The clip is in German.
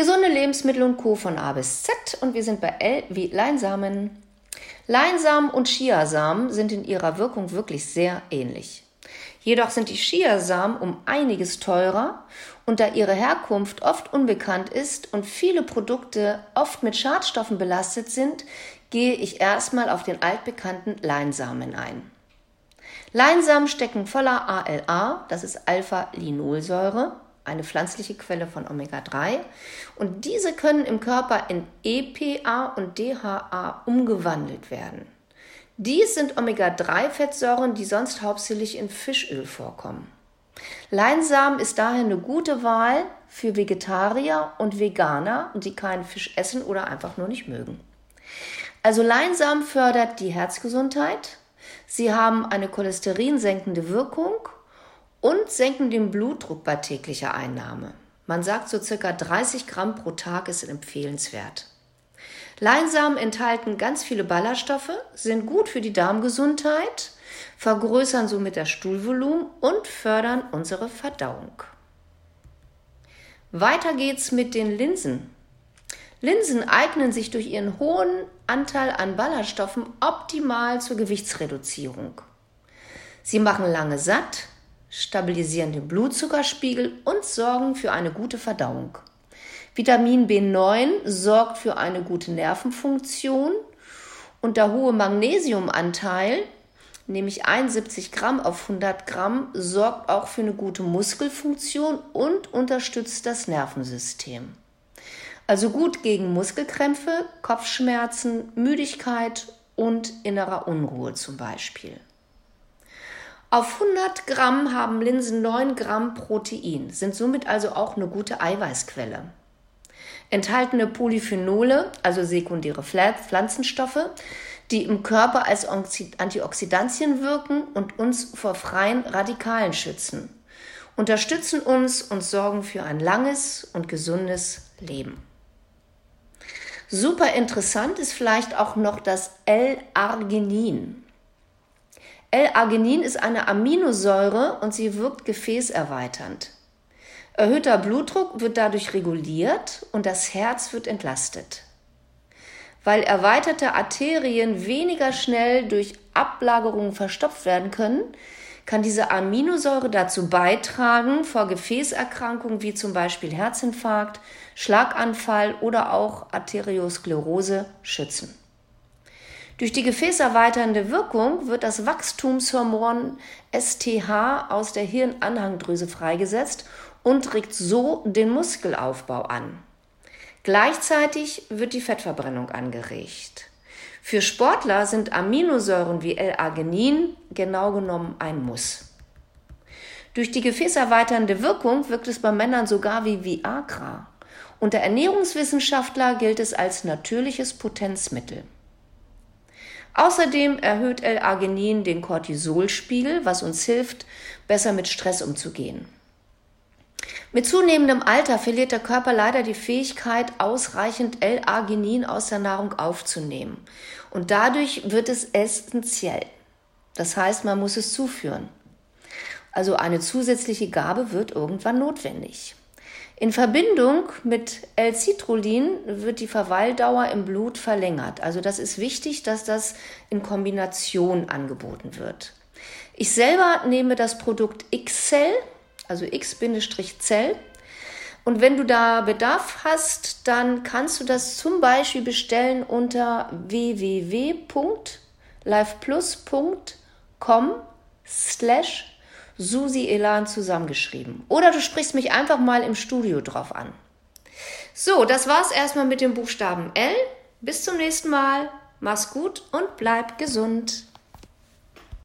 Gesunde Lebensmittel und Co. von A bis Z und wir sind bei L wie Leinsamen. Leinsamen und Chiasamen sind in ihrer Wirkung wirklich sehr ähnlich. Jedoch sind die Chiasamen um einiges teurer und da ihre Herkunft oft unbekannt ist und viele Produkte oft mit Schadstoffen belastet sind, gehe ich erstmal auf den altbekannten Leinsamen ein. Leinsamen stecken voller ALA, das ist Alpha-Linolsäure, eine pflanzliche Quelle von Omega-3. Und diese können im Körper in EPA und DHA umgewandelt werden. Dies sind Omega-3-Fettsäuren, die sonst hauptsächlich in Fischöl vorkommen. Leinsamen ist daher eine gute Wahl für Vegetarier und Veganer, die keinen Fisch essen oder einfach nur nicht mögen. Also Leinsamen fördert die Herzgesundheit. Sie haben eine cholesterinsenkende Wirkung und senken den Blutdruck bei täglicher Einnahme. Man sagt so circa 30 Gramm pro Tag ist empfehlenswert. Leinsamen enthalten ganz viele Ballaststoffe, sind gut für die Darmgesundheit, vergrößern somit das Stuhlvolumen und fördern unsere Verdauung. Weiter geht's mit den Linsen. Linsen eignen sich durch ihren hohen Anteil an Ballaststoffen optimal zur Gewichtsreduzierung. Sie machen lange satt, stabilisieren den Blutzuckerspiegel und sorgen für eine gute Verdauung. Vitamin B9 sorgt für eine gute Nervenfunktion und der hohe Magnesiumanteil, nämlich 71 Gramm auf 100 Gramm, sorgt auch für eine gute Muskelfunktion und unterstützt das Nervensystem. Also gut gegen Muskelkrämpfe, Kopfschmerzen, Müdigkeit und innerer Unruhe zum Beispiel. Auf 100 Gramm haben Linsen 9 Gramm Protein, sind somit also auch eine gute Eiweißquelle. Enthaltene Polyphenole, also sekundäre Pflanzenstoffe, die im Körper als Antioxidantien wirken und uns vor freien Radikalen schützen, unterstützen uns und sorgen für ein langes und gesundes Leben. Super interessant ist vielleicht auch noch das L-Arginin. L-Arginin ist eine Aminosäure und sie wirkt gefäßerweiternd. Erhöhter Blutdruck wird dadurch reguliert und das Herz wird entlastet. Weil erweiterte Arterien weniger schnell durch Ablagerungen verstopft werden können, kann diese Aminosäure dazu beitragen, vor Gefäßerkrankungen wie zum Beispiel Herzinfarkt, Schlaganfall oder auch Arteriosklerose schützen. Durch die gefäßerweiternde Wirkung wird das Wachstumshormon STH aus der Hirnanhangdrüse freigesetzt und regt so den Muskelaufbau an. Gleichzeitig wird die Fettverbrennung angeregt. Für Sportler sind Aminosäuren wie L-Arginin genau genommen ein Muss. Durch die gefäßerweiternde Wirkung wirkt es bei Männern sogar wie Viagra. Unter Ernährungswissenschaftler gilt es als natürliches Potenzmittel. Außerdem erhöht L-Arginin den Cortisolspiegel, was uns hilft, besser mit Stress umzugehen. Mit zunehmendem Alter verliert der Körper leider die Fähigkeit, ausreichend L-Arginin aus der Nahrung aufzunehmen. Und dadurch wird es essentiell. Das heißt, man muss es zuführen. Also eine zusätzliche Gabe wird irgendwann notwendig. In Verbindung mit L-Citrullin wird die Verweildauer im Blut verlängert. Also das ist wichtig, dass das in Kombination angeboten wird. Ich selber nehme das Produkt X-Cell, also X-Cell. Und wenn du da Bedarf hast, dann kannst du das zum Beispiel bestellen unter www.liveplus.com slash Susi Elan zusammengeschrieben. Oder du sprichst mich einfach mal im Studio drauf an. So, das war's erstmal mit dem Buchstaben L. Bis zum nächsten Mal. Mach's gut und bleib gesund.